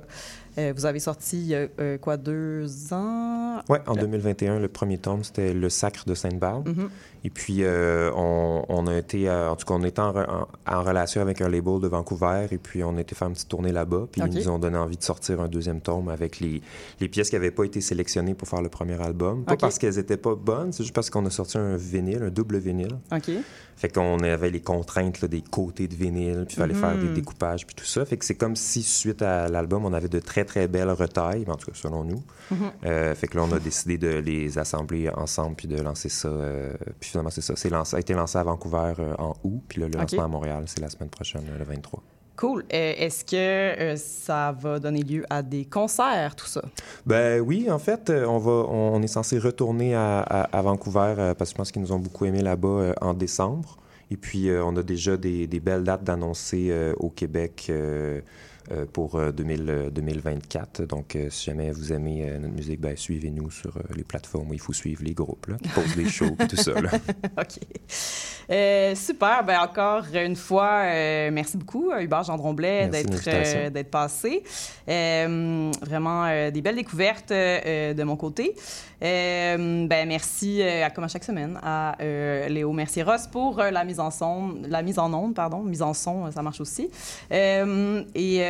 Euh, vous avez sorti, il y a, euh, quoi, deux ans? Oui, en 2021, le premier tome, c'était Le Sacre de Sainte-Barbe. Mhm. Et puis, euh, on, on a été, en tout cas, on était en, re- en- en relation avec un label de Vancouver, et puis on a été faire une petite tournée là-bas, puis ils nous ont donné envie de sortir un deuxième tome avec les, les pièces qui n'avaient pas été sélectionnées pour faire le premier album. Pas parce qu'elles n'étaient pas bonnes, c'est juste parce qu'on a sorti un vinyle, un double vinyle. OK. Fait qu'on avait les contraintes là, des côtés de vinyle, puis il fallait faire des Mhm. découpages, puis tout ça. Fait que c'est comme si, suite à l'album, on avait de très, très belles retailles, en tout cas selon nous. Mhm. Euh, fait que là, on a décidé de les assembler ensemble, puis de lancer ça. euh, puis finalement, c'est ça. C'est lancé, ça a été lancé à Vancouver euh, en août, puis là, le lancement à Montréal, c'est la semaine prochaine, le 23. Cool. Est-ce que ça va donner lieu à des concerts, tout ça? Ben oui, en fait, on va, on, est censé retourner à, à- à Vancouver parce que je pense qu'ils nous ont beaucoup aimé là-bas en décembre. Et puis, euh, on a déjà des, des belles dates d'annoncer euh, au Québec euh, pour euh, 2000, euh, 2024. Donc, euh, si jamais vous aimez euh, notre musique, ben, suivez-nous sur euh, les plateformes où il faut suivre les groupes là, qui posent des shows et tout ça. là. (laughs) OK. Euh, super. Ben encore une fois, euh, merci beaucoup, euh, Hubert de d'être euh, passé. Euh, vraiment euh, des belles découvertes euh, de mon côté. Euh, ben merci, euh, comme à chaque semaine, à euh, Léo Mercier-Ross pour la mise en son, la mise en onde, pardon, mise en son, ça marche aussi. Et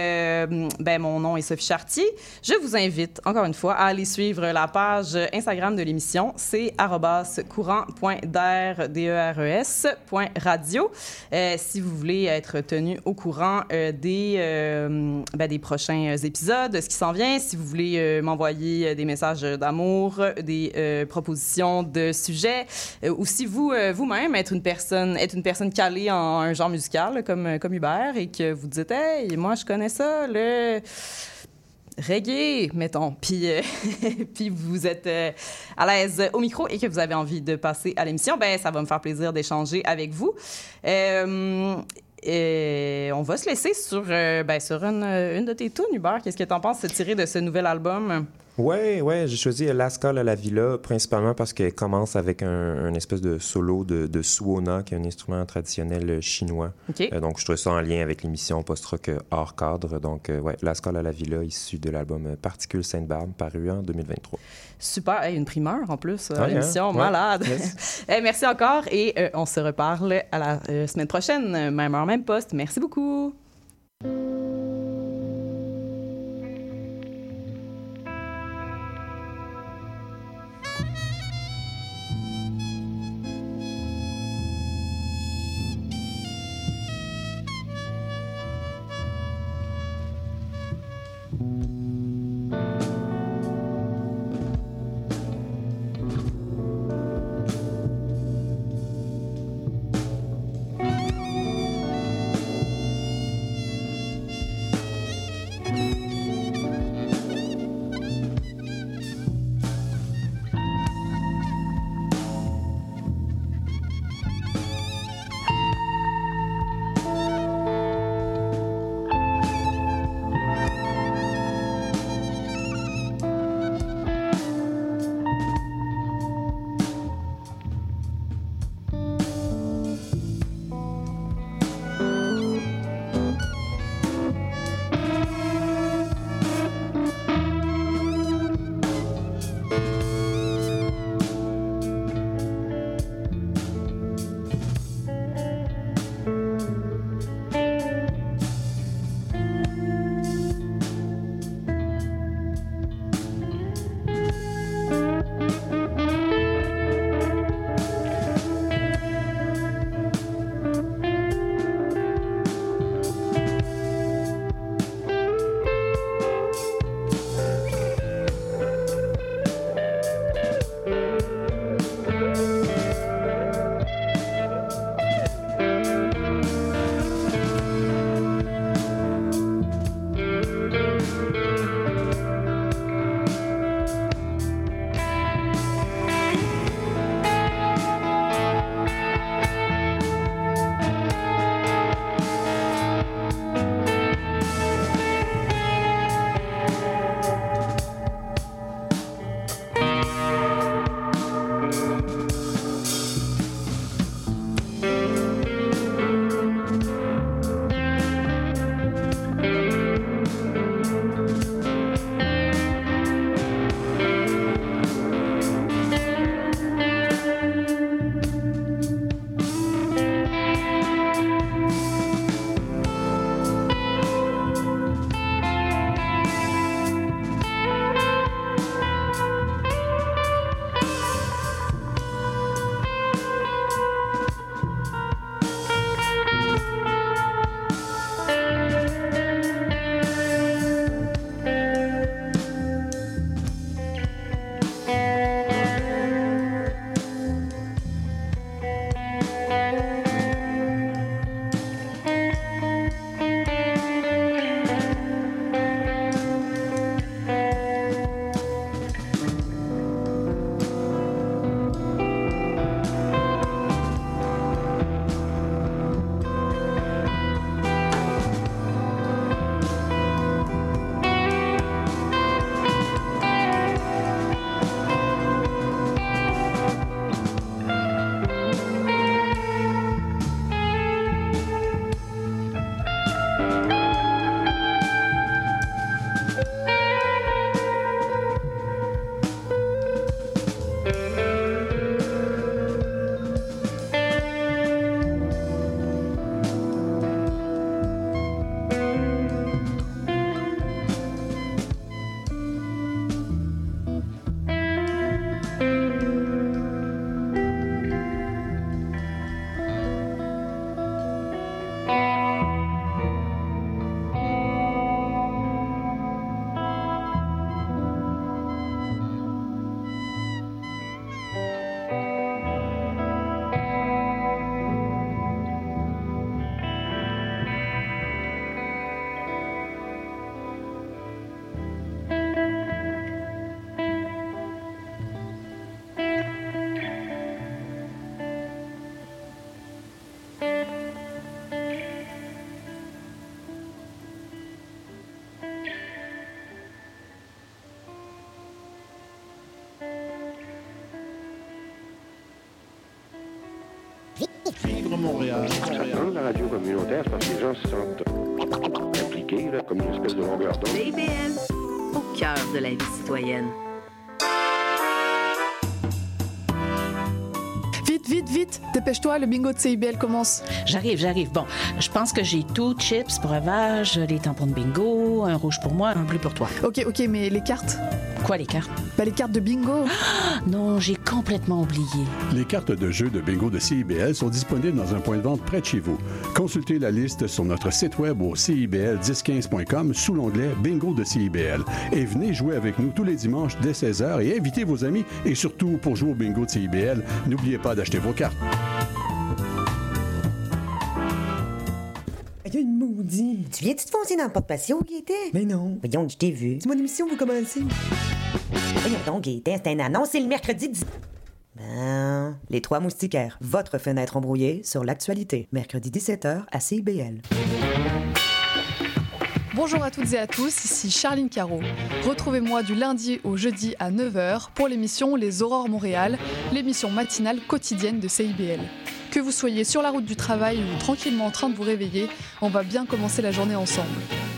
ben mon nom est Sophie Chartier. Je vous invite encore une fois à aller suivre la page Instagram de l'émission. C'est arrobas courant.d'air, D-E-R-E-S, point radio. Euh, si vous voulez être tenu au courant des, ben, des prochains épisodes, de ce qui s'en vient, si vous voulez m'envoyer des messages d'amour, des euh, propositions de sujets, euh, ou si vous, euh, vous-même, êtes une personne, êtes une personne calée en un genre musical, comme, comme Hubert, et que vous dites, hey, moi, je connais ça, le reggae, mettons, puis, (laughs) puis vous êtes à l'aise au micro et que vous avez envie de passer à l'émission, ben ça va me faire plaisir d'échanger avec vous. Et on va se laisser sur, ben, sur une, une de tes tunes, Hubert. Qu'est-ce que tu en penses de tirer de ce nouvel album? Ouais, ouais, j'ai choisi Lascale à la Villa principalement parce qu'elle commence avec un, un espèce de solo de, de suona, qui est un instrument traditionnel euh, chinois. Euh, donc, je trouvais ça en lien avec l'émission post-rock euh, hors cadre. Donc, euh, ouais, Lascale à la Villa, issu de l'album Particules Sainte-Barbe, paru en 2023. Super. Hey, une primeur en plus, euh, Ouais, l'émission. hein? Ouais. Malade. Yes. (laughs) Merci encore et euh, on se reparle à la semaine prochaine, même heure, même poste. Merci beaucoup. Vivre Montréal. Dans la radio communautaire, parce que les gens se sentent impliqués, là, comme une espèce de longueur d'onde. CIBL, au cœur de la vie citoyenne. Vite, vite, vite, dépêche-toi, le bingo de CIBL commence. J'arrive, j'arrive. Bon, je pense que j'ai tout, chips, breuvage, les tampons de bingo, un rouge pour moi, un bleu pour toi. Ok, ok, mais les cartes? Quoi, les cartes? Bah, les cartes de bingo? (gasps) non, j'ai complètement oublié. Les cartes de jeu de bingo de CIBL sont disponibles dans un point de vente près de chez vous. Consultez la liste sur notre site web au cibl1015.com sous l'onglet Bingo de CIBL. Et venez jouer avec nous tous les dimanches dès 16h et invitez vos amis. Et surtout, pour jouer au bingo de CIBL, n'oubliez pas d'acheter vos cartes. Une maudit. Tu viens-tu te foncer dans le porte-patio, Gaëtan? Mais non. Voyons, je t'ai vu. C'est mon émission, vous commencez. Voyons donc, Gaëtan, c'est une annonce, le mercredi 10... Ben, les trois moustiquaires, votre fenêtre embrouillée sur l'actualité. Mercredi 17h à CIBL. Bonjour à toutes et à tous, ici Charline Caro. Retrouvez-moi du lundi au jeudi à 9h pour l'émission Les Aurores Montréal, l'émission matinale quotidienne de CIBL. Que vous soyez sur la route du travail ou tranquillement en train de vous réveiller, on va bien commencer la journée ensemble.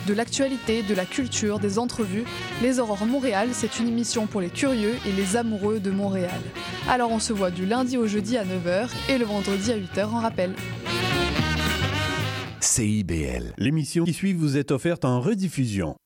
De l'actualité, de la culture, des entrevues, Les Aurores Montréal, c'est une émission pour les curieux et les amoureux de Montréal. Alors on se voit du lundi au jeudi à 9h et le vendredi à 8h en rappel. CIBL. L'émission qui suit vous est offerte en rediffusion.